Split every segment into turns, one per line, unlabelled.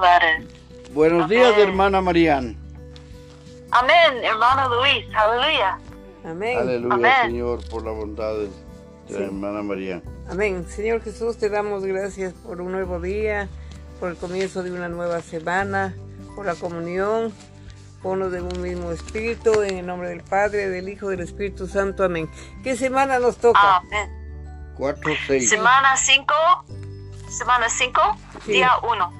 Gladys.
Buenos días, hermana Marian.
Amén, hermano Luis. Aleluya.
Amén.
Aleluya,
Amén.
Señor, por la bondad de
Sí.
la hermana Marian.
Amén. Señor Jesús, te damos gracias por un nuevo día, por el comienzo de una nueva semana, por la comunión, ponnos de un mismo espíritu, en el nombre del Padre, del Hijo, del Espíritu Santo. Amén. ¿Qué semana nos toca?
Amén.
4, 6.
Semana 5. Semana 5,
Sí.
día 1.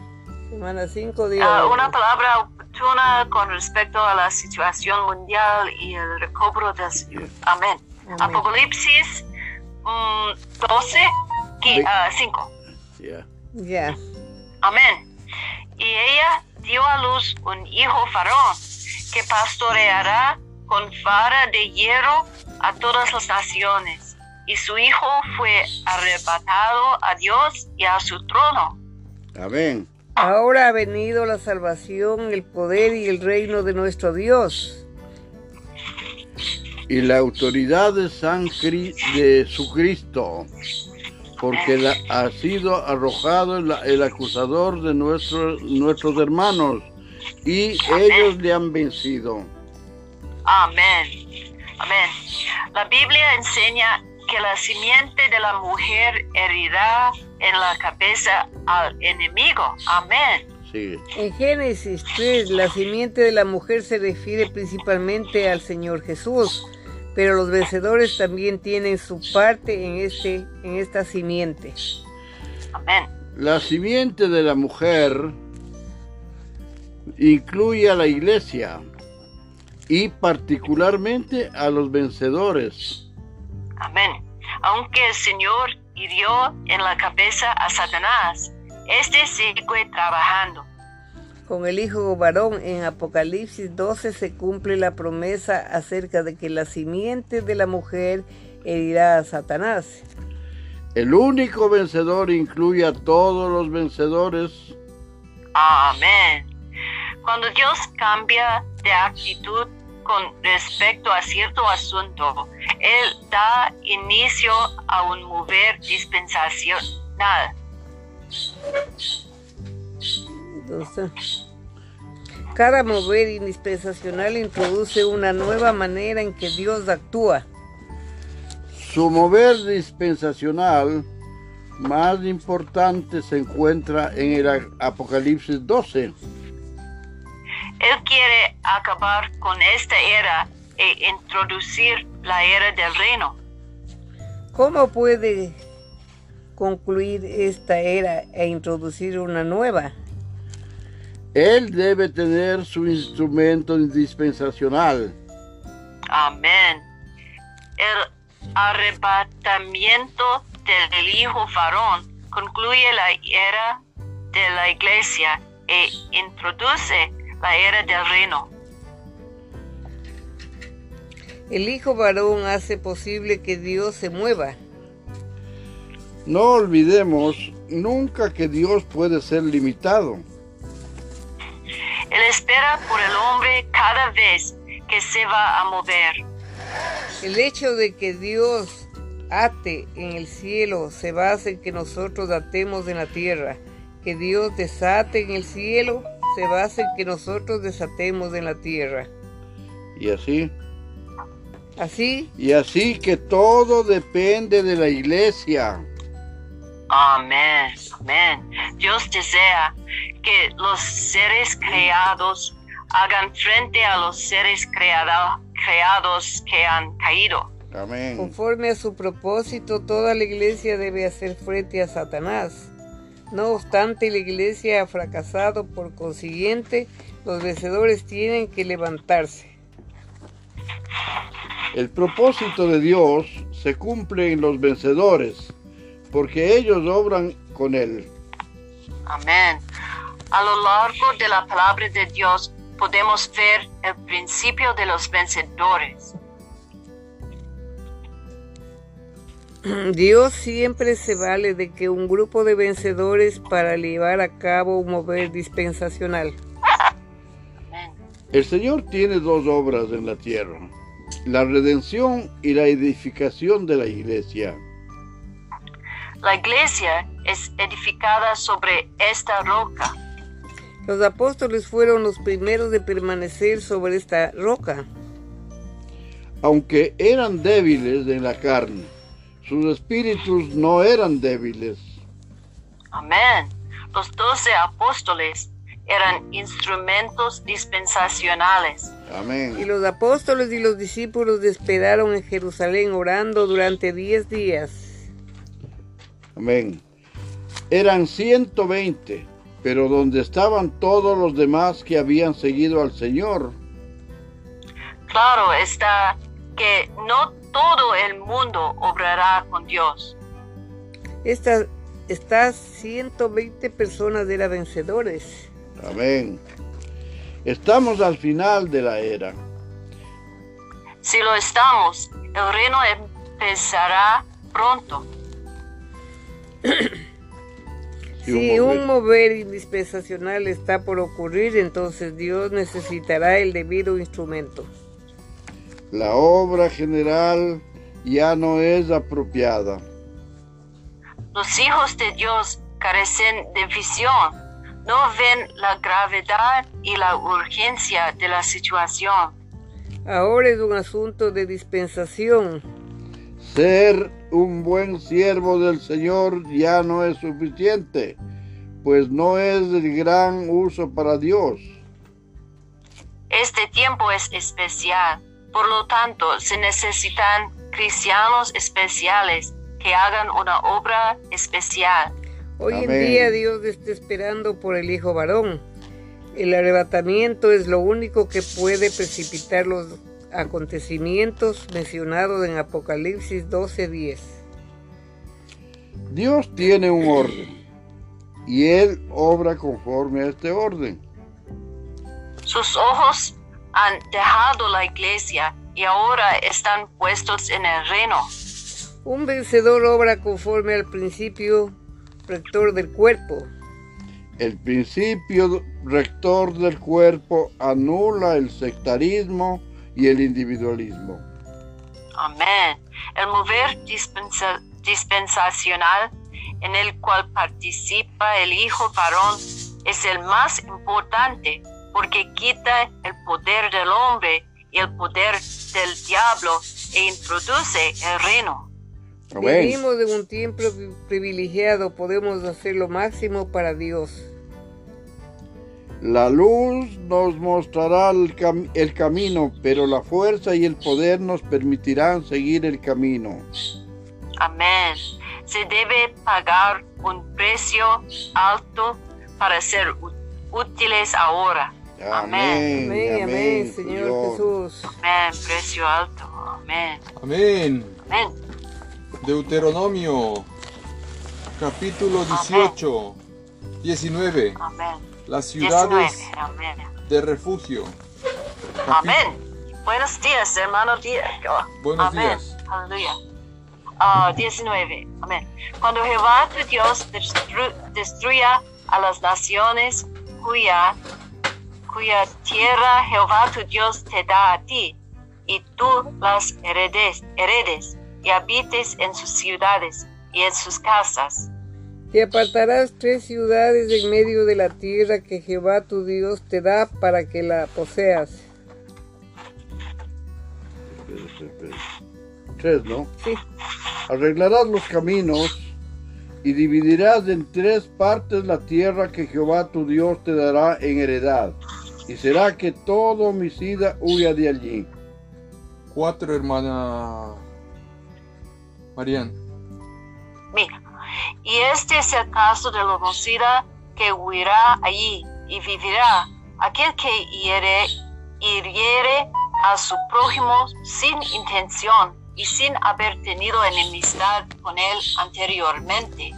Semana 5, día
Ah, una palabra oportuna con respecto a la situación mundial y el recobro del Señor. Amén.
Amén.
Apocalipsis mm, 12,
Ve-
5.
Ya.
Ya.
Amén. Y ella dio a luz un hijo varón que pastoreará con vara de hierro a todas las naciones. Y su hijo fue arrebatado a Dios y a su trono.
Amén.
Ahora ha venido la salvación, el poder y el reino de nuestro Dios.
Y la autoridad de San Cri- de su Cristo, porque la- ha sido arrojado el, el acusador de nuestros, nuestros hermanos, y ellos le han vencido.
Amén. Amén. La Biblia enseña que la simiente de la mujer herirá en la cabeza al enemigo. Amén.
Sigue.
En Génesis 3, la simiente de la mujer se refiere principalmente al Señor Jesús, pero los vencedores también tienen su parte en, este, en esta simiente.
Amén.
La simiente de la mujer incluye a la iglesia y particularmente a los vencedores.
Amén. Aunque el Señor hirió en la cabeza a Satanás, este sigue trabajando.
Con el Hijo varón en Apocalipsis 12 se cumple la promesa acerca de que la simiente de la mujer herirá a Satanás.
El único vencedor incluye a todos los vencedores.
Amén. Cuando Dios cambia de actitud con respecto a cierto asunto, Él da inicio a un mover dispensacional.
Entonces, cada mover indispensacional introduce una nueva manera en que Dios actúa.
Su mover dispensacional más importante se encuentra en el Apocalipsis 12.
Él quiere acabar con esta era e introducir la era del reino.
¿Cómo puede concluir esta era e introducir una nueva?
Él debe tener su instrumento dispensacional.
Amén. El arrebatamiento del Hijo varón concluye la era de la iglesia e introduce la era del reino.
El Hijo varón hace posible que Dios se mueva.
No olvidemos nunca que Dios puede ser limitado.
Él espera por el hombre cada vez que se va a mover.
El hecho de que Dios ate en el cielo se basa en que nosotros atemos en la tierra. Que Dios desate en el cielo se basa en que nosotros desatemos en la tierra.
Y así,
Así,
y así que todo depende de la iglesia.
Amén, amén. Dios desea que los seres creados hagan frente a los seres creado- creados que han caído.
Amén.
conforme a su propósito, toda la iglesia debe hacer frente a Satanás. No obstante, la iglesia ha fracasado, por consiguiente, los vencedores tienen que levantarse.
El propósito de Dios se cumple en los vencedores, porque ellos obran con Él.
Amén. A lo largo de la palabra de Dios podemos ver el principio de los vencedores.
Dios siempre se vale de que un grupo de vencedores para llevar a cabo un mover dispensacional.
El Señor tiene dos obras en la tierra, la redención y la edificación de la iglesia.
La iglesia es edificada sobre esta roca.
Los apóstoles fueron los primeros de permanecer sobre esta roca.
Aunque eran débiles en la carne, sus espíritus no eran débiles.
Amén. Los doce apóstoles eran instrumentos dispensacionales.
Y
Amén.
los apóstoles y los discípulos esperaron en Jerusalén orando durante diez días.
Amén. Eran 120, pero donde estaban todos los demás que habían seguido al Señor.
Claro está que no todo el mundo obrará con Dios.
Estas, estas 120 personas eran vencedores.
Amén. Estamos al final de la era.
Si lo estamos, el reino empezará pronto.
Si
un
un mover indispensacional está por ocurrir, entonces Dios necesitará el debido instrumento.
La obra general ya no es apropiada.
Los hijos de Dios carecen de visión, no ven la gravedad y la urgencia de la situación.
Ahora es un asunto de dispensación.
Ser un buen siervo del Señor ya no es suficiente, pues no es de gran uso para Dios.
Este tiempo es especial, por lo tanto se necesitan cristianos especiales que hagan una obra especial.
Hoy en día Dios está esperando por el hijo varón. El arrebatamiento es lo único que puede precipitar los acontecimientos mencionados en Apocalipsis 12:10.
Dios tiene un orden y Él obra conforme a este orden.
Sus ojos han dejado la iglesia y ahora están puestos en el reino.
Un vencedor obra conforme al principio rector del cuerpo.
El principio rector del cuerpo anula el sectarismo y el individualismo.
Amén. El mover dispensa- dispensacional en el cual participa el Hijo varón es el más importante porque quita el poder del hombre y el poder del diablo e introduce el reino.
Vivimos en un tiempo pri- privilegiado, podemos hacer lo máximo para Dios.
La luz nos mostrará el, cam- el camino, pero la fuerza y el poder nos permitirán seguir el camino.
Amén. Se debe pagar un precio alto para ser útiles ahora. Amén.
Amén, amén, Señor Jesús.
Amén. Precio alto. Amén.
Amén.
Amén.
Deuteronomio, capítulo 18, 19.
Amén.
Las
19.
ciudades
Amén.
de refugio.
Amén. Buenos días, hermano.
Buenos
Amén.
días.
Aleluya. Ah, 19. Amén. Cuando Jehová tu Dios destru- destruya a las naciones cuya, cuya tierra Jehová tu Dios te da a ti, y tú las heredes, heredes y habites en sus ciudades y en sus casas.
Te apartarás tres ciudades en medio de la tierra que Jehová tu Dios te da para que la poseas.
Tres, ¿no?
Sí.
Arreglarás los caminos y dividirás en tres partes la tierra que Jehová tu Dios te dará en heredad. Y será que todo homicida huya de allí.
Cuatro, hermana Marian.
Mira, y este es el caso del homicida que huirá allí y vivirá, aquel que hiere, hiriere a su prójimo sin intención y sin haber tenido enemistad con él anteriormente.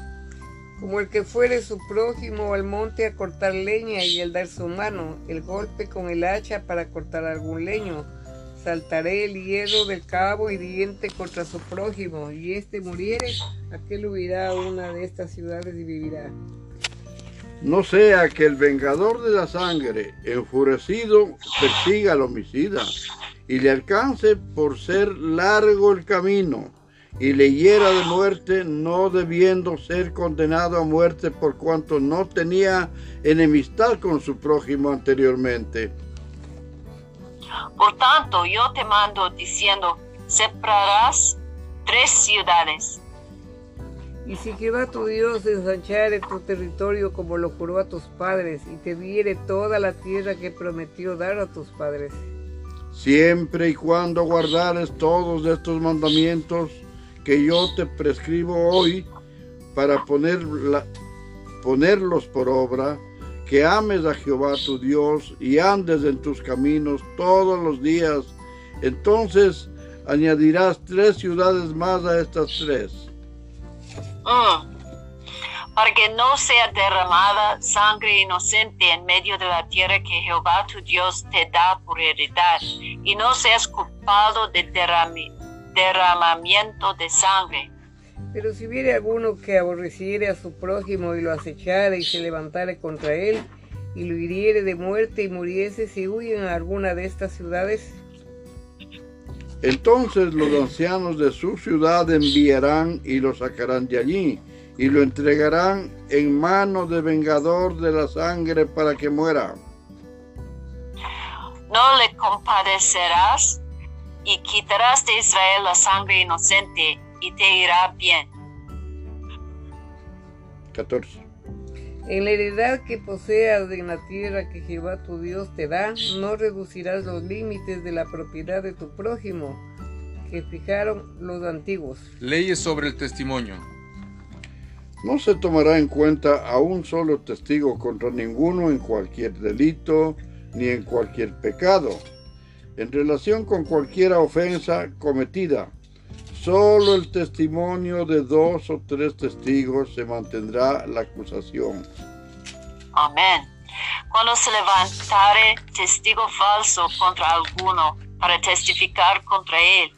Como el que fuere su prójimo al monte a cortar leña y el dar su mano, el golpe con el hacha para cortar algún leño. Saltaré el hierro del cabo hiriente contra su prójimo, y éste muriere, aquel huirá a una de estas ciudades y vivirá.
No sea que el vengador de la sangre, enfurecido, persiga al homicida y le alcance por ser largo el camino y le hiera de muerte, no debiendo ser condenado a muerte por cuanto no tenía enemistad con su prójimo anteriormente.
Por tanto, yo te mando diciendo, separarás tres ciudades.
Y si Jehová tu Dios ensanchare tu territorio como lo juró a tus padres, y te diere toda la tierra que prometió dar a tus padres.
Siempre y cuando guardares todos estos mandamientos que yo te prescribo hoy para ponerla- ponerlos por obra, que ames a Jehová tu Dios y andes en tus caminos todos los días, entonces añadirás tres ciudades más a estas tres.
Mm. Para que no sea derramada sangre inocente en medio de la tierra que Jehová tu Dios te da por heredad, y no seas culpado de derrami- derramamiento de sangre.
Pero si hubiere alguno que aborreciere a su prójimo y lo acechare y se levantare contra él, y lo hiriere de muerte y muriese, si huyen a alguna de estas ciudades,
Entonces los ancianos de su ciudad enviarán y lo sacarán de allí y lo entregarán en mano de vengador de la sangre para que muera.
No le compadecerás y quitarás de Israel la sangre inocente y te irá bien.
14.
en la heredad que poseas en la tierra que Jehová tu Dios te da, no reducirás los límites de la propiedad de tu prójimo, que fijaron los antiguos.
Leyes sobre el testimonio.
No se tomará en cuenta a un solo testigo contra ninguno en cualquier delito ni en cualquier pecado. En relación con cualquier ofensa cometida, solo el testimonio de dos o tres testigos se mantendrá la acusación.
Amén. Cuando se levantare testigo falso contra alguno para testificar contra él,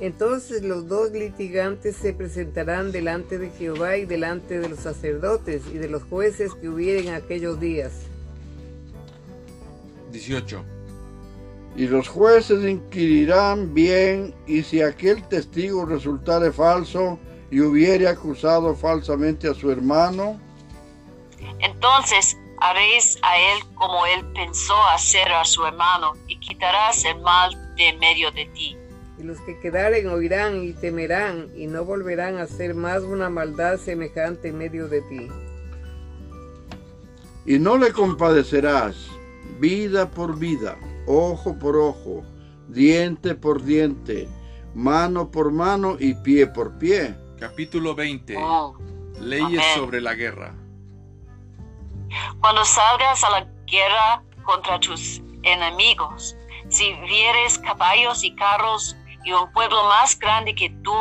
Entonces los dos litigantes se presentarán delante de Jehová y delante de los sacerdotes y de los jueces que hubieren aquellos días.
18.
Y los jueces inquirirán bien, y si aquel testigo resultare falso y hubiere acusado falsamente a su hermano,
entonces haréis a él como él pensó hacer a su hermano y quitarás el mal de medio de ti.
Y los que quedaren oirán y temerán y no volverán a hacer más una maldad semejante en medio de ti.
y no le compadecerás vida por vida, ojo por ojo, diente por diente, mano por mano y pie por pie.
Capítulo 20.
Oh.
Leyes
Amén.
sobre la guerra.
Cuando salgas a la guerra contra tus enemigos, si vieres caballos y carros y un pueblo más grande que tú,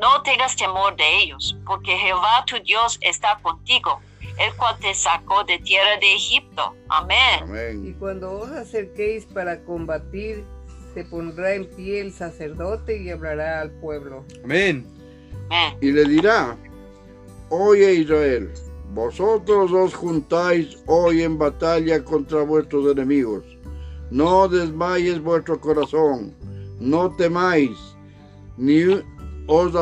no tengas temor de ellos, porque Jehová tu Dios está contigo, el cual te sacó de tierra de Egipto. Amén.
Y cuando os acerquéis para combatir, se pondrá en pie el sacerdote y hablará al pueblo.
Amén.
Amén.
Y le dirá, oye Israel, vosotros os juntáis hoy en batalla contra vuestros enemigos. No desmayes vuestro corazón, no temáis, ni os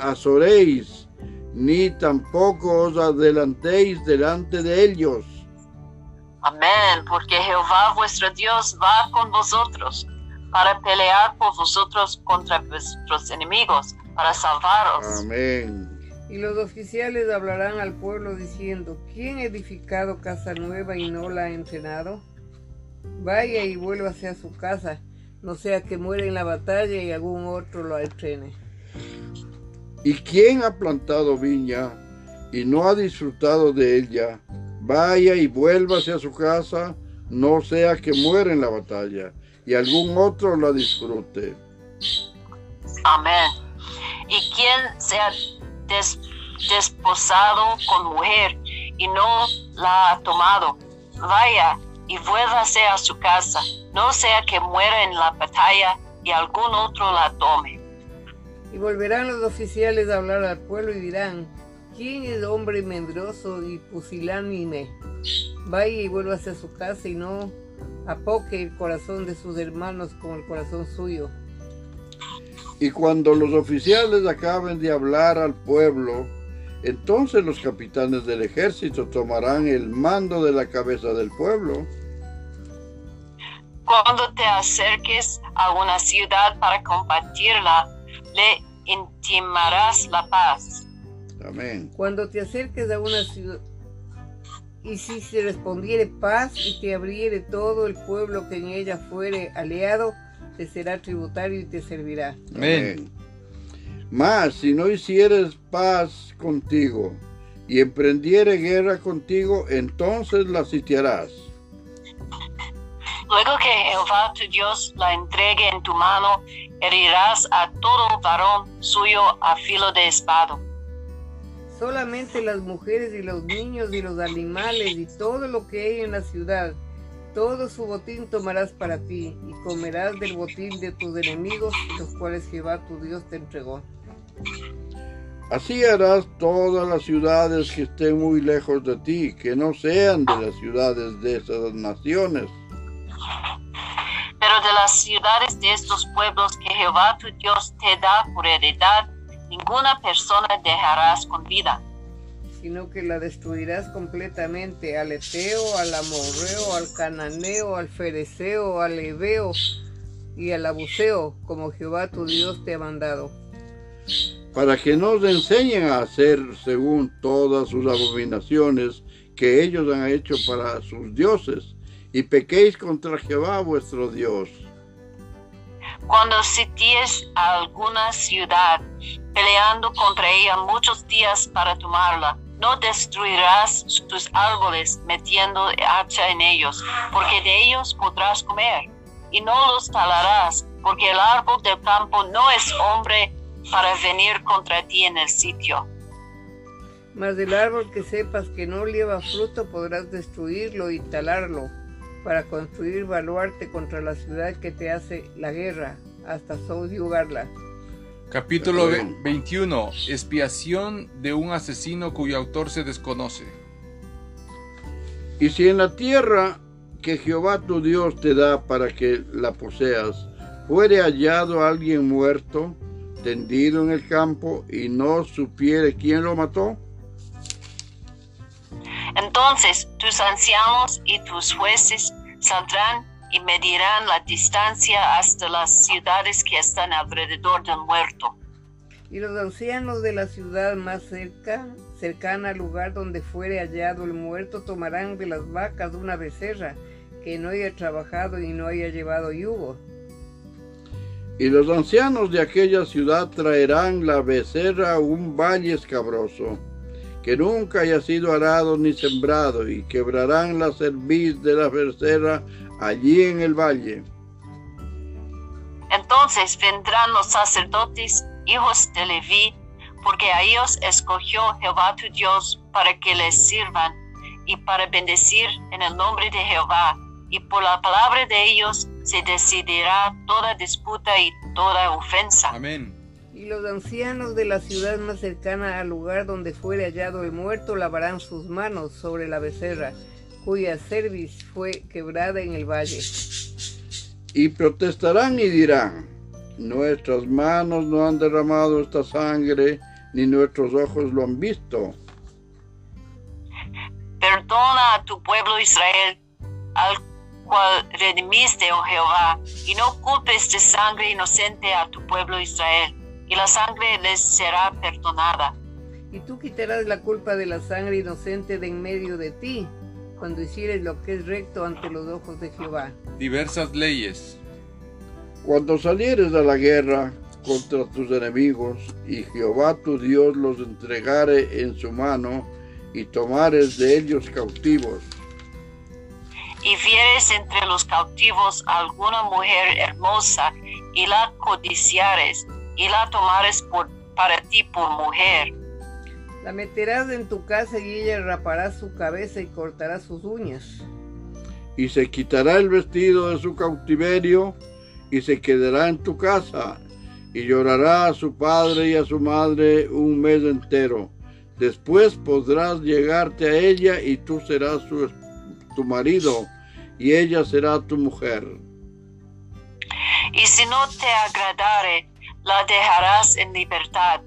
azoréis, ni tampoco os adelantéis delante de ellos.
Amén, porque Jehová vuestro Dios va con vosotros para pelear por vosotros contra vuestros enemigos, para salvaros.
Amén.
Y los oficiales hablarán al pueblo diciendo, ¿quién ha edificado casa nueva y no la ha entrenado? Vaya y vuélvase a su casa, no sea que muera en la batalla y algún otro lo entrene.
¿Y quién ha plantado viña y no ha disfrutado de ella? Vaya y vuélvase a su casa, no sea que muera en la batalla y algún otro la disfrute.
Amén. Y quien sea des- desposado con mujer y no la ha tomado, vaya y vuélvase a su casa, no sea que muera en la batalla y algún otro la tome.
Y volverán los oficiales a hablar al pueblo y dirán, ¿quién es hombre medroso y pusilánime? Vaya y vuélvase a su casa y no apoque el corazón de sus hermanos con el corazón suyo.
Y cuando los oficiales acaben de hablar al pueblo, entonces los capitanes del ejército tomarán el mando de la cabeza del pueblo.
Cuando te acerques a una ciudad para combatirla, le intimarás la paz.
Amén.
Cuando te acerques a una ciudad, y si se respondiere paz y te abriere todo el pueblo que en ella fuere aliado, te será tributario y te servirá.
Amén.
Mas si no hicieres paz contigo y emprendiere guerra contigo, entonces la sitiarás.
Luego que Jehová tu Dios la entregue en tu mano, herirás a todo varón suyo a filo de espada.
Solamente las mujeres y los niños y los animales y todo lo que hay en la ciudad, todo su botín tomarás para ti y comerás del botín de tus enemigos, los cuales Jehová tu Dios te entregó.
Así harás todas las ciudades que estén muy lejos de ti, que no sean de las ciudades de esas naciones.
Pero de las ciudades de estos pueblos que Jehová tu Dios te da por heredad, ninguna persona dejarás con vida.
sino que la destruirás completamente al Eteo, al Amorreo, al Cananeo, al Fereceo, al Ebeo y al Abuseo, como Jehová tu Dios te ha mandado.
para que nos enseñen a hacer según todas sus abominaciones que ellos han hecho para sus dioses, y pequéis contra Jehová vuestro Dios.
Cuando sities a alguna ciudad, peleando contra ella muchos días para tomarla, no destruirás sus árboles metiendo hacha en ellos, porque de ellos podrás comer. Y no los talarás, porque el árbol del campo no es hombre para venir contra ti en el sitio.
Mas del árbol que sepas que no lleva fruto podrás destruirlo y talarlo, para construir baluarte contra la ciudad que te hace la guerra, hasta subyugarla.
Capítulo ve-
Amén.
21. Expiación de un asesino cuyo autor se desconoce.
Y si en la tierra que Jehová tu Dios te da para que la poseas, fuere hallado alguien muerto, tendido en el campo, y no supiere quién lo mató,
Entonces tus ancianos y tus jueces saldrán y medirán la distancia hasta las ciudades que están alrededor del muerto.
Y los ancianos de la ciudad más cerca, cercana al lugar donde fuere hallado el muerto, tomarán de las vacas una becerra que no haya trabajado y no haya llevado yugo.
Y los ancianos de aquella ciudad traerán la becerra a un valle escabroso, que nunca haya sido arado ni sembrado, y quebrarán la cerviz de la becerra allí en el valle.
Entonces vendrán los sacerdotes, hijos de Leví, porque a ellos escogió Jehová tu Dios para que les sirvan y para bendecir en el nombre de Jehová. Y por la palabra de ellos se decidirá toda disputa y toda ofensa.
Amén.
Y los ancianos de la ciudad más cercana al lugar donde fuere hallado el muerto lavarán sus manos sobre la becerra, cuya cerviz fue quebrada en el valle.
Y protestarán y dirán, nuestras manos no han derramado esta sangre, ni nuestros ojos lo han visto.
Perdona a tu pueblo Israel, al cual redimiste, oh Jehová, y no culpes de sangre inocente a tu pueblo Israel, y la sangre les será perdonada.
Y tú quitarás la culpa de la sangre inocente de en medio de ti, cuando hicieres lo que es recto ante los ojos de Jehová.
Diversas leyes.
Cuando salieres a la guerra contra tus enemigos, y Jehová tu Dios los entregare en su mano, y tomares de ellos cautivos,
y vieres entre los cautivos alguna mujer hermosa y la codiciares y la tomares por, para ti por mujer,
La meterás en tu casa y ella rapará su cabeza y cortará sus uñas.
y se quitará el vestido de su cautiverio, y se quedará en tu casa, y llorará a su padre y a su madre un mes entero. Después podrás llegarte a ella, y tú serás su, tu marido, y ella será tu mujer.
y si no te agradare, la dejarás en libertad.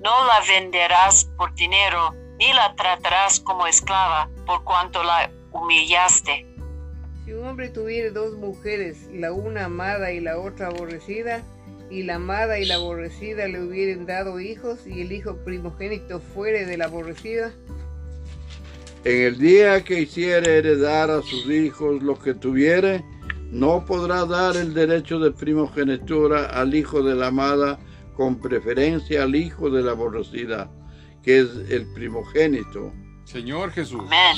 No la venderás por dinero, ni la tratarás como esclava, por cuanto la humillaste.
Si un hombre tuviera dos mujeres, la una amada y la otra aborrecida, y la amada y la aborrecida le hubieran dado hijos, y el hijo primogénito fuere de la aborrecida,
En el día que hiciere heredar a sus hijos lo que tuviere, no podrá dar el derecho de primogenitura al hijo de la amada con preferencia al hijo de la aborrecida, que es el primogénito.
Señor Jesús.
Amén.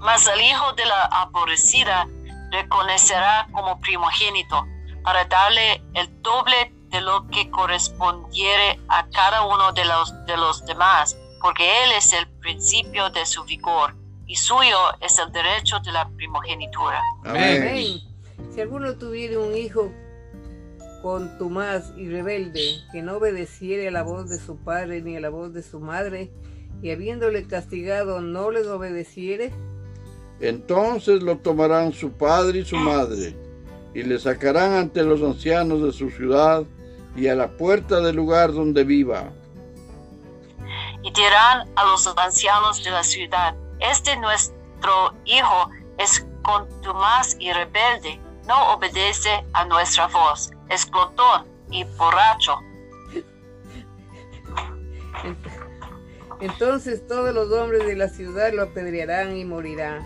Mas el hijo de la aborrecida reconocerá como primogénito para darle el doble de lo que correspondiere a cada uno de los, de los demás, porque él es el principio de su vigor y suyo es el derecho de la primogenitura.
Amén.
Amén. Si alguno tuviera un hijo contumaz y rebelde, que no obedeciere a la voz de su padre ni a la voz de su madre, y habiéndole castigado no les obedeciere,
Entonces lo tomarán su padre y su madre, y le sacarán ante los ancianos de su ciudad y a la puerta del lugar donde viva.
y dirán a los ancianos de la ciudad, este nuestro hijo es contumaz y rebelde, no obedece a nuestra voz, es glotón y borracho.
Ent- Entonces todos los hombres de la ciudad lo apedrearán y morirá.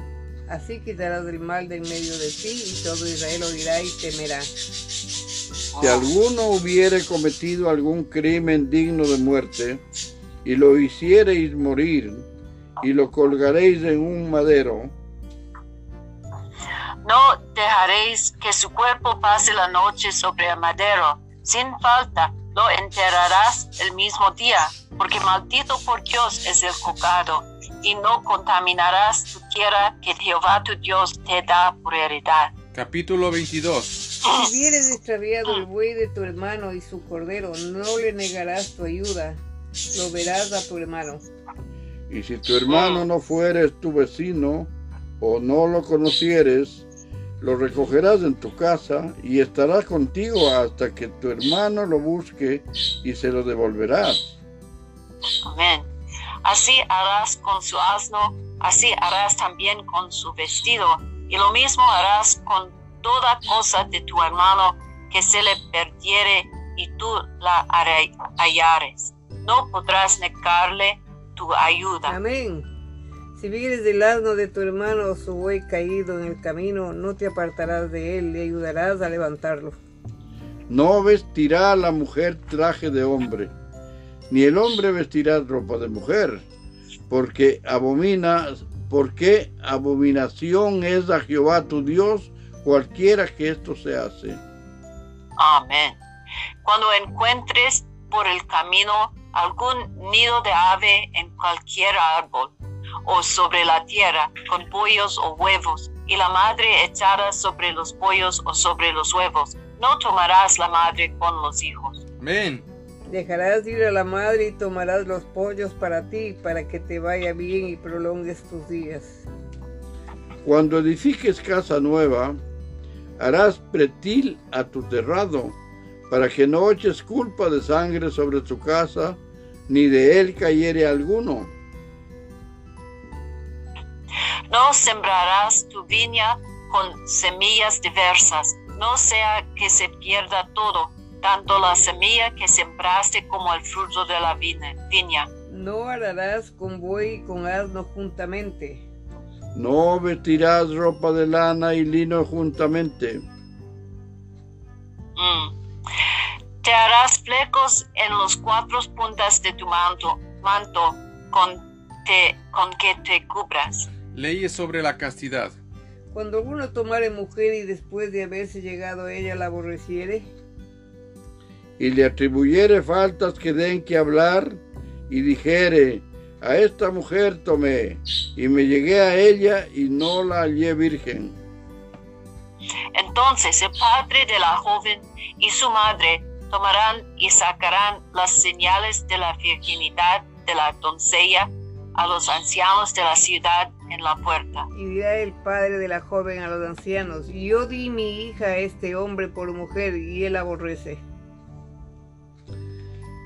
Así quitarás el mal de en medio de ti y todo Israel oirá y temerá.
Si alguno hubiere cometido algún crimen digno de muerte, y lo hiciereis morir, y lo colgaréis en un madero,
No dejaréis que su cuerpo pase la noche sobre el madero. Sin falta lo enterrarás el mismo día, porque maldito por Dios es el cocado, y no contaminarás tu tierra que Jehová tu Dios te da por heredad.
Capítulo 22.
Si vieres extraviado el buey de tu hermano y su cordero, no le negarás tu ayuda, lo verás a tu hermano.
Y si tu hermano no fueres tu vecino, o no lo conocieres, lo recogerás en tu casa y estará contigo hasta que tu hermano lo busque y se lo devolverás.
Amén. Así harás con su asno, así harás también con su vestido, y lo mismo harás con toda cosa de tu hermano que se le perdiere y tú la halla- hallares. No podrás negarle tu ayuda.
Amén. Si vieres del asno de tu hermano o su buey caído en el camino, no te apartarás de él, le ayudarás a levantarlo.
No vestirá la mujer traje de hombre, ni el hombre vestirá ropa de mujer, porque abomina, porque abominación es a Jehová tu Dios cualquiera que esto se hace.
Amén. Cuando encuentres por el camino algún nido de ave en cualquier árbol o sobre la tierra con pollos o huevos y la madre echada sobre los pollos o sobre los huevos, no tomarás la madre con los hijos.
Amén.
Dejarás ir a la madre y tomarás los pollos para ti, para que te vaya bien y prolongues tus días.
Cuando edifiques casa nueva, harás pretil a tu terrado, para que no eches culpa de sangre sobre tu casa, ni de él cayere alguno.
No sembrarás tu viña con semillas diversas, no sea que se pierda todo, tanto la semilla que sembraste como el fruto de la viña.
No ararás con buey y con asno juntamente.
No vestirás ropa de lana y lino juntamente.
Mm. Te harás flecos en los cuatro puntas de tu manto, manto con, te- con que te cubras.
Leyes sobre la castidad.
Cuando alguno tomare mujer y después de haberse llegado a ella la aborreciere,
y le atribuyere faltas que den que hablar, y dijere, a esta mujer tomé, y me llegué a ella y no la hallé virgen.
Entonces el padre de la joven y su madre tomarán y sacarán las señales de la virginidad de la doncella a los ancianos de la ciudad en la puerta.
y dirá el padre de la joven a los ancianos, yo di mi hija a este hombre por mujer y él aborrece.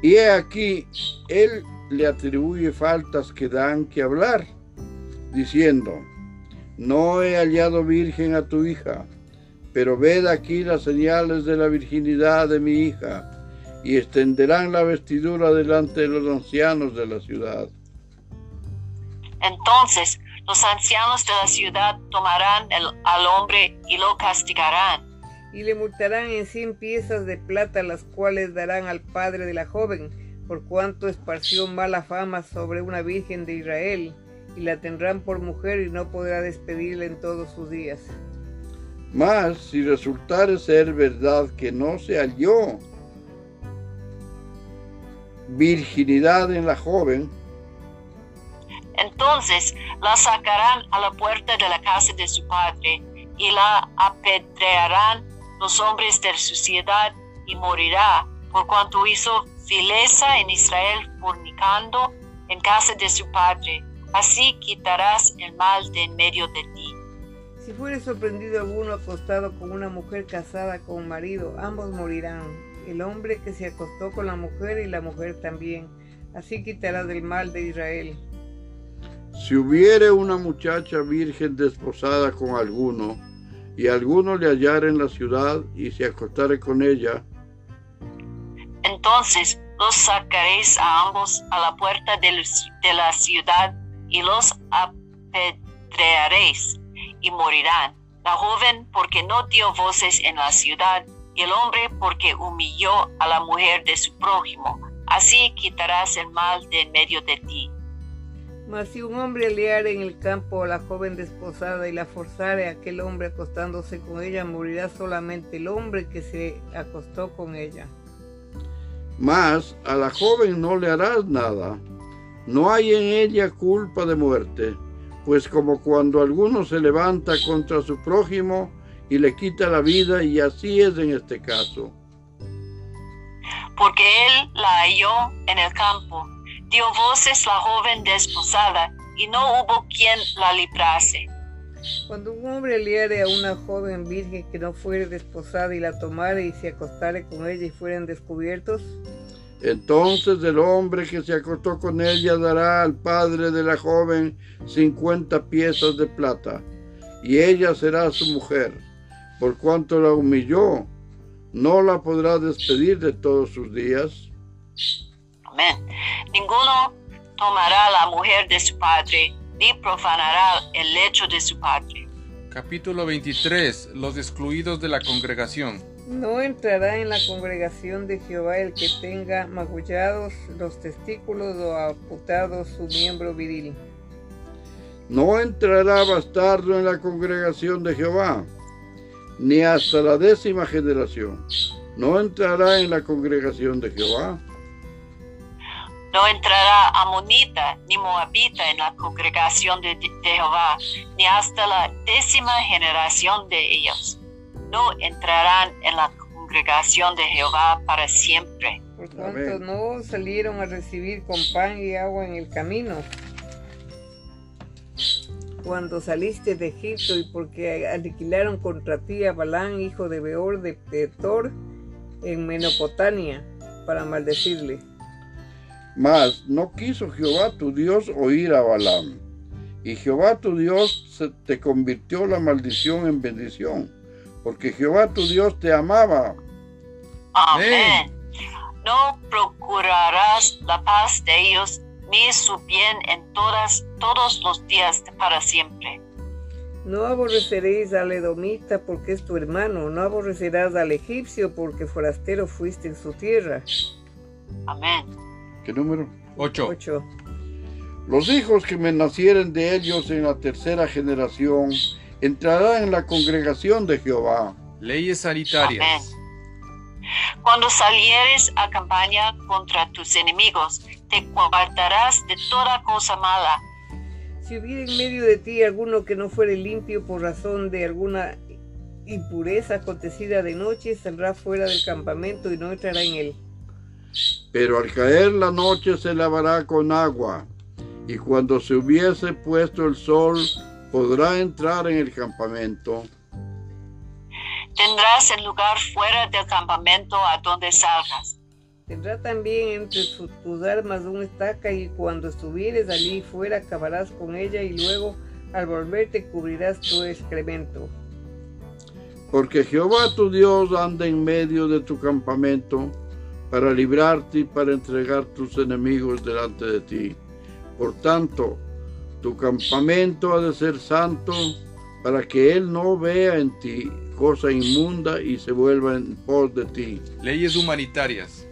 Y he aquí, él le atribuye faltas que dan que hablar, diciendo, no he hallado virgen a tu hija, pero ved aquí las señales de la virginidad de mi hija, y extenderán la vestidura delante de los ancianos de la ciudad.
Entonces los ancianos de la ciudad tomarán el- al hombre y lo castigarán.
Y le multarán en cien piezas de plata, las cuales darán al padre de la joven, por cuanto esparció mala fama sobre una virgen de Israel, y la tendrán por mujer y no podrá despedirla en todos sus días.
Mas si resultare ser verdad que no se halló virginidad en la joven,
Entonces la sacarán a la puerta de la casa de su padre y la apedrearán los hombres de su ciudad y morirá, por cuanto hizo vileza en Israel fornicando en casa de su padre. Así quitarás el mal de en medio de ti.
Si fuere sorprendido alguno acostado con una mujer casada con marido, ambos morirán. El hombre que se acostó con la mujer y la mujer también. Así quitará del mal de Israel.
si hubiere una muchacha virgen desposada con alguno, y alguno le hallare en la ciudad y se acostare con ella,
Entonces los sacaréis a ambos a la puerta de la ciudad y los apedrearéis y morirán. La joven porque no dio voces en la ciudad y el hombre porque humilló a la mujer de su prójimo. Así quitarás el mal de en medio de ti.
Mas si un hombre liare en el campo a la joven desposada y la forzare a aquel hombre acostándose con ella, morirá solamente el hombre que se acostó con ella.
mas a la joven no le harás nada. No hay en ella culpa de muerte, pues como cuando alguno se levanta contra su prójimo y le quita la vida, y así es en este caso.
Porque él la halló en el campo. Dio voces la joven desposada y no hubo quien la librase.
Cuando un hombre liare a una joven virgen que no fuere desposada y la tomare y se acostare con ella y fueren descubiertos,
Entonces el hombre que se acostó con ella dará al padre de la joven cincuenta piezas de plata, y ella será su mujer. Por cuanto la humilló, no la podrá despedir de todos sus días.
Amén. Ninguno tomará la mujer de su padre, ni profanará el lecho de su padre.
Capítulo 23. Los excluidos de la congregación.
No entrará en la congregación de Jehová el que tenga magullados los testículos o amputados su miembro viril.
No entrará bastardo en la congregación de Jehová, ni hasta la décima generación. No entrará en la congregación de Jehová.
No entrará amonita ni moabita en la congregación de, de Jehová, ni hasta la décima generación de ellos. No entrarán en la congregación de Jehová para siempre.
Por cuanto
Amén.
no salieron a recibir con pan y agua en el camino. Cuando saliste de Egipto y porque aniquilaron contra ti a Balán, hijo de Beor de Petor, en Menopotamia, para maldecirle.
Mas no quiso Jehová tu Dios oír a Balaam. Y Jehová tu Dios se- te convirtió la maldición en bendición, porque Jehová tu Dios te amaba.
Amén. No procurarás la paz de ellos ni su bien en todas, todos los días para siempre.
No aborreceréis al edomita porque es tu hermano, no aborrecerás al egipcio porque forastero fuiste en su tierra.
Amén.
¿Qué número?
8.
8.
Los hijos que me nacieren de ellos en la tercera generación entrarán en la congregación de Jehová.
Leyes sanitarias.
Cuando salieres a campaña contra tus enemigos, te guardarás de toda cosa mala.
Si hubiera en medio de ti alguno que no fuere limpio por razón de alguna impureza acontecida de noche, saldrá fuera del campamento y no entrará en él.
Pero al caer la noche se lavará con agua, y cuando se hubiese puesto el sol, podrá entrar en el campamento.
Tendrás el lugar fuera del campamento a donde salgas.
Tendrá también entre su- tus armas una estaca y cuando estuvieres allí fuera acabarás con ella y luego al volverte cubrirás tu excremento.
Porque Jehová tu Dios anda en medio de tu campamento para librarte y para entregar tus enemigos delante de ti. Por tanto, tu campamento ha de ser santo para que Él no vea en ti cosa inmunda y se vuelva en pos de ti.
Leyes humanitarias.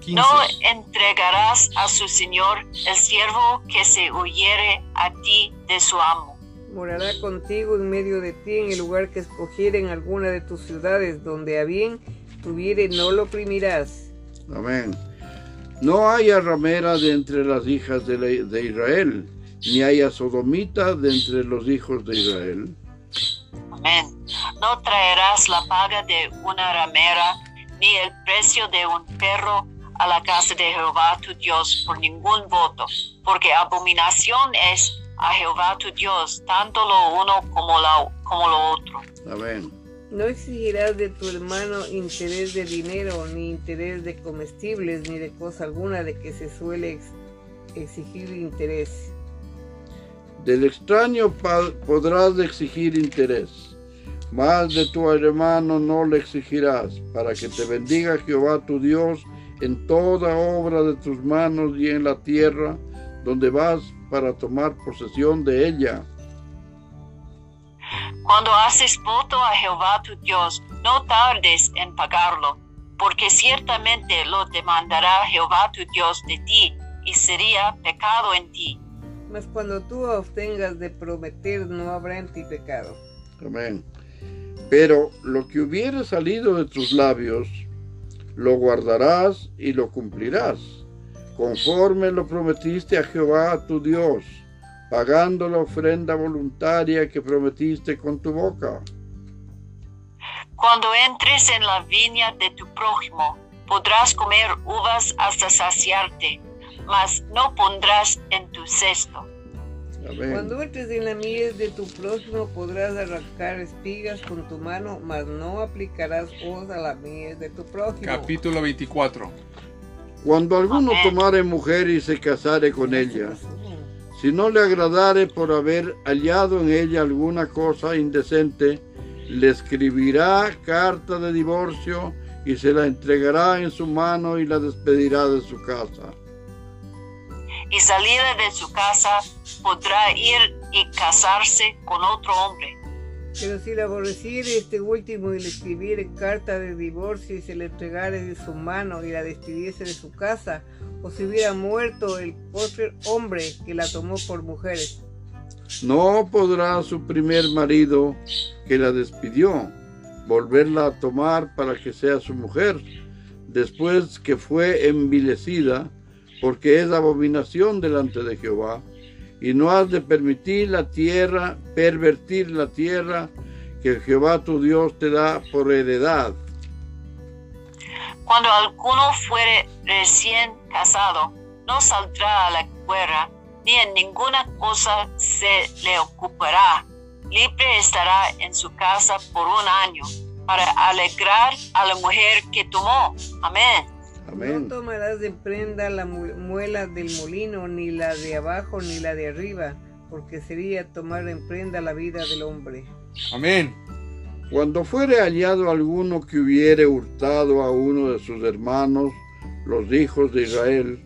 15.
No entregarás a su señor el siervo que se huyere a ti de su amo.
Morará contigo en medio de ti en el lugar que escogiere en alguna de tus ciudades, donde a bien tuviere no lo oprimirás.
Amén. No haya ramera de entre las hijas de, la- de Israel, ni haya sodomita de entre los hijos de Israel.
Amén. No traerás la paga de una ramera, ni el precio de un perro a la casa de Jehová tu Dios por ningún voto, porque abominación es a Jehová tu Dios, tanto lo uno como, la, como lo otro.
Amén.
No exigirás de tu hermano interés de dinero, ni interés de comestibles, ni de cosa alguna de que se suele ex- exigir interés.
Del extraño podrás exigir interés, mas de tu hermano no le exigirás, para que te bendiga Jehová tu Dios en toda obra de tus manos y en la tierra donde vas para tomar posesión de ella.
Cuando haces voto a Jehová tu Dios, no tardes en pagarlo, porque ciertamente lo demandará Jehová tu Dios de ti, y sería pecado en ti.
Mas cuando tú obtengas de prometer, no habrá en ti pecado.
Amén. Pero lo que hubiere salido de tus labios, lo guardarás y lo cumplirás, conforme lo prometiste a Jehová tu Dios, pagando la ofrenda voluntaria que prometiste con tu boca.
Cuando entres en la viña de tu prójimo, podrás comer uvas hasta saciarte, mas no pondrás en tu cesto.
Amén.
Cuando entres en la mies de tu prójimo, podrás arrancar espigas con tu mano, mas no aplicarás hoz a la mies de tu prójimo.
Capítulo 24.
Cuando alguno
Amén.
tomare mujer y se casare con ella, si no le agradare por haber hallado en ella alguna cosa indecente, le escribirá carta de divorcio y se la entregará en su mano y la despedirá de su casa.
Y salida de su casa, podrá ir y casarse con otro hombre.
Pero si la aborreciere este último y le escribiere carta de divorcio y se le entregare de su mano y la despidiese de su casa, o si hubiera muerto el postre hombre que la tomó por mujeres,
No podrá su primer marido, que la despidió, volverla a tomar para que sea su mujer, después que fue envilecida, porque es abominación delante de Jehová. Y no has de permitir la tierra, pervertir la tierra que Jehová tu Dios te da por heredad.
Cuando alguno fuere recién casado, no saldrá a la guerra, ni en ninguna cosa se le ocupará. Libre estará en su casa por un año, para alegrar a la mujer que tomó. Amén.
Amén.
no tomarás de prenda la mu- muela del molino, ni la de abajo, ni la de arriba, porque sería tomar en prenda la vida del hombre.
Amén.
Cuando fuere hallado alguno que hubiere hurtado a uno de sus hermanos, los hijos de Israel,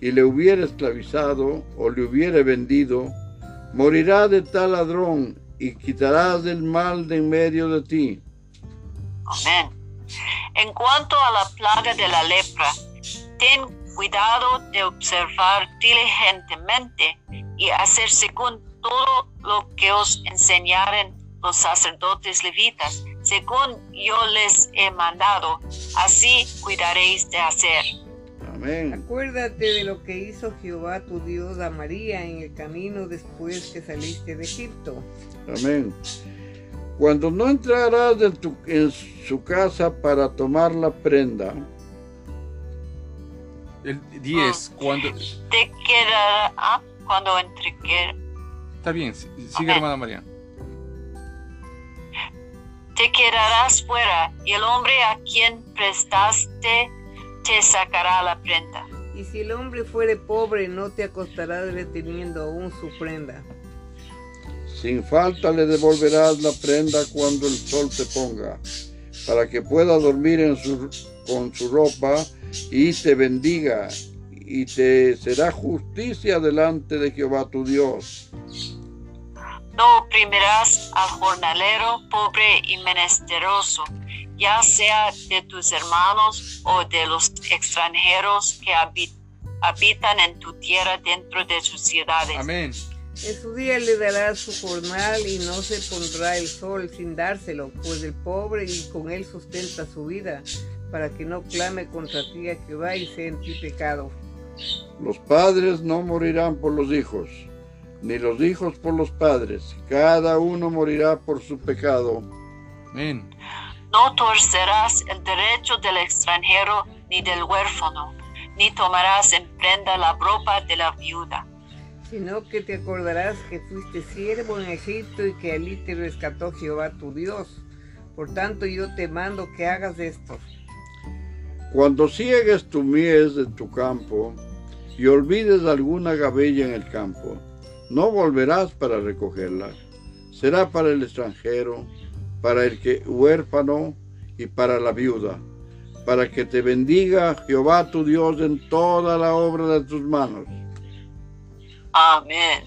y le hubiere esclavizado o le hubiere vendido, morirá de tal ladrón y quitarás del mal de en medio de ti.
Amén. En cuanto a la plaga de la lepra, ten cuidado de observar diligentemente y hacer según todo lo que os enseñaren los sacerdotes levitas, según yo les he mandado, así cuidaréis de hacer.
Amén.
Acuérdate de lo que hizo Jehová tu Dios a María en el camino después que saliste de Egipto.
Amén. Cuando no entrarás en, tu- en su casa para tomar la prenda,
El 10. Cuando.
Te quedará ah, cuando entregue-
Está bien. si- Sigue,
Amén.
hermana María.
Te quedarás fuera, y el hombre a quien prestaste te sacará la prenda.
Y si el hombre fuere pobre, no te acostarás reteniendo aún su prenda.
Sin falta le devolverás la prenda cuando el sol se ponga, para que pueda dormir en su, con su ropa y te bendiga, y te será justicia delante de Jehová tu Dios.
No oprimirás al jornalero pobre y menesteroso, ya sea de tus hermanos o de los extranjeros que habi- habitan en tu tierra dentro de sus ciudades.
Amén.
En su día le darás su jornal y no se pondrá el sol sin dárselo, pues el pobre y con él sustenta su vida, para que no clame contra ti a Jehová y sea en ti pecado.
Los padres no morirán por los hijos, ni los hijos por los padres. Cada uno morirá por su pecado.
Amén.
No torcerás el derecho del extranjero ni del huérfano, ni tomarás en prenda la ropa de la viuda.
sino que te acordarás que fuiste siervo en Egipto y que allí te rescató Jehová tu Dios. Por tanto yo te mando que hagas esto.
Cuando ciegues tu mies de tu campo y olvides alguna gavella en el campo, no volverás para recogerla. Será para el extranjero, para el que huérfano y para la viuda, para que te bendiga Jehová tu Dios en toda la obra de tus manos.
Amén.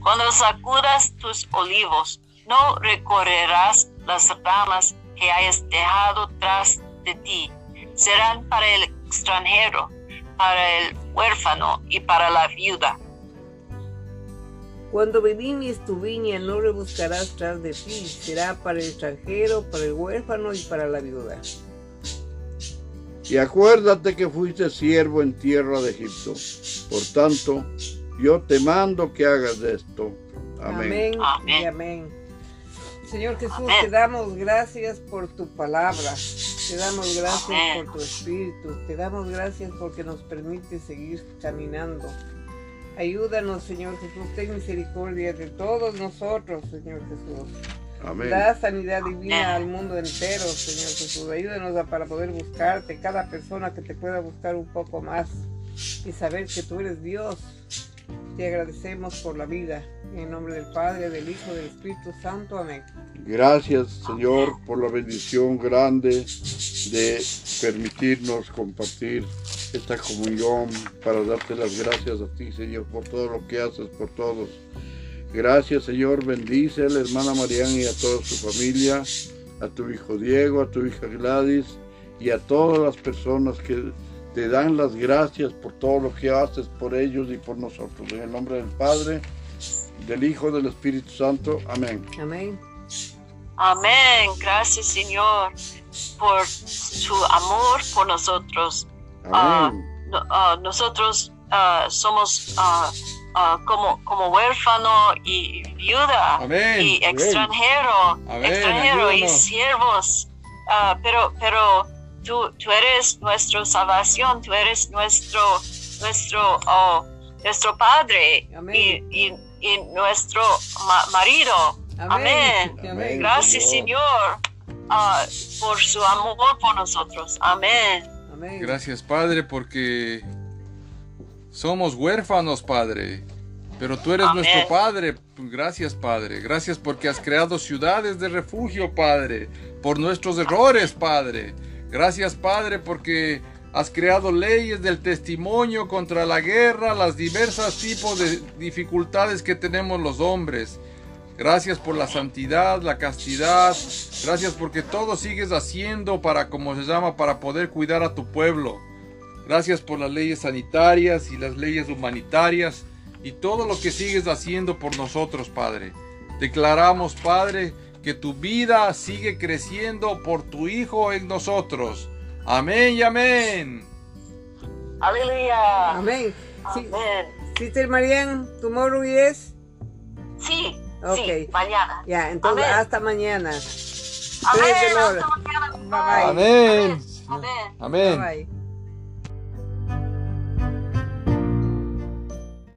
Cuando sacudas tus olivos, no recorrerás las ramas que hayas dejado tras de ti. Serán para el extranjero, para el huérfano y para la viuda.
Cuando venimies tu viña no rebuscarás tras de ti, será para el extranjero, para el huérfano y para la viuda.
Y acuérdate que fuiste siervo en tierra de Egipto. Por tanto, yo te mando que hagas esto. Amén.
Amén,
Amén.
y amén. Señor Jesús,
Amén.
te damos gracias por tu palabra, te damos gracias
Amén.
por tu espíritu, te damos gracias porque nos permite seguir caminando. Ayúdanos, Señor Jesús, ten misericordia de todos nosotros, Señor Jesús.
Amén.
Da sanidad divina
Amén.
al mundo entero, Señor Jesús. Ayúdanos a- para poder buscarte, cada persona que te pueda buscar un poco más y saber que tú eres Dios. Te agradecemos por la vida. En el nombre del Padre, del Hijo, del Espíritu Santo. Amén.
Gracias, Señor, por la bendición grande de permitirnos compartir esta comunión para darte las gracias a ti, Señor, por todo lo que haces por todos. Gracias, Señor, bendice a la hermana Mariana y a toda su familia, a tu hijo Diego, a tu hija Gladys y a todas las personas que te dan las gracias por todo lo que haces por ellos y por nosotros. En el nombre del Padre, del Hijo y del Espíritu Santo. Amén.
Amén.
Amén. Gracias, Señor, por su amor por nosotros. Ah, no- ah, nosotros ah, somos como, como huérfano y viuda
Amén.
y
Amén.
extranjero,
Amén,
extranjero y siervos. Pero pero tú, tú eres nuestra salvación, tú eres nuestro nuestro oh, nuestro padre y, y- y nuestro ma- marido. Amén.
Amén.
Gracias,
Señor.
Señor, ah, por su amor por nosotros. Amén.
Amén.
Gracias, Padre, porque somos huérfanos, Padre. Pero tú eres
Amén.
nuestro Padre. Gracias, Padre. Gracias porque has creado ciudades de refugio, Padre. Por nuestros errores, Padre. Gracias, Padre, porque has creado leyes del testimonio contra la guerra, las diversas tipos de dificultades que tenemos los hombres. Gracias por la santidad, la castidad. Gracias porque todo sigues haciendo para, como se llama, para poder cuidar a tu pueblo. Gracias por las leyes sanitarias y las leyes humanitarias y todo lo que sigues haciendo por nosotros, Padre. Declaramos, Padre, que tu vida sigue creciendo por tu Hijo en nosotros. Amén y amén.
Aleluya.
Amén. Sí,
Amén.
Sister Marian, tomorrow yes?
Sí,
Ok.
sí, mañana.
Ya, entonces
Amén.
hasta mañana.
Amén. Hasta mañana.
Bye.
Amén.
Amén.
Amén.
Bye.